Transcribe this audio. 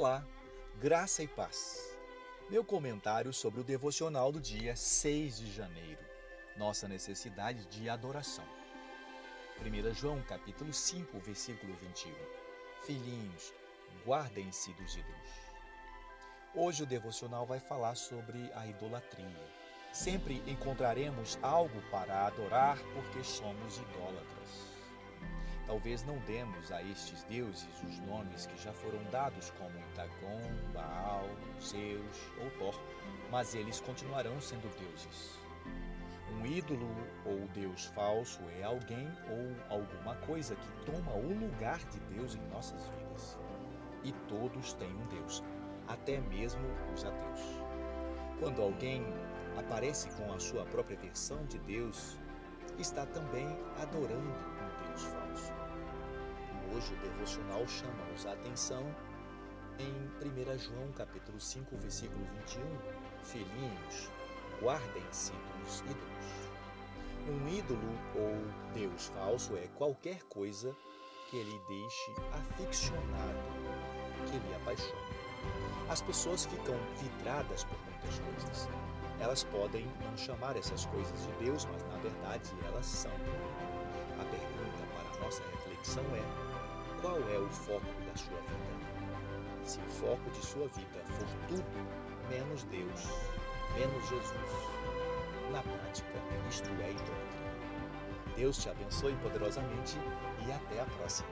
Olá, graça e paz. Meu comentário sobre o devocional do dia 6 de janeiro. Nossa necessidade de adoração. 1 João capítulo 5, versículo 21. Filhinhos, guardem-se dos ídolos. Hoje o devocional vai falar sobre a idolatria. Sempre encontraremos algo para adorar porque somos idólatras. Talvez não demos a estes deuses os nomes que já foram dados como Dagon, Baal, Zeus ou Thor, mas eles continuarão sendo deuses. Um ídolo ou Deus falso é alguém ou alguma coisa que toma o lugar de Deus em nossas vidas. E todos têm um Deus, até mesmo os ateus. Quando alguém aparece com a sua própria versão de Deus, está também adorando um Deus falso. Hoje o devocional chama-nos a atenção em 1 João capítulo 5, versículo 21, Filhinhos, guardem-se dos ídolos. Um ídolo ou Deus falso é qualquer coisa que ele deixe aficionado, que lhe apaixone. As pessoas ficam vidradas por muitas coisas. Elas podem não chamar essas coisas de Deus, mas na verdade elas são. A pergunta para a nossa reflexão é: qual é o foco da sua vida? Se o foco de sua vida for tudo menos Deus, menos Jesus, na prática isto é idolatria. Deus te abençoe poderosamente e até a próxima.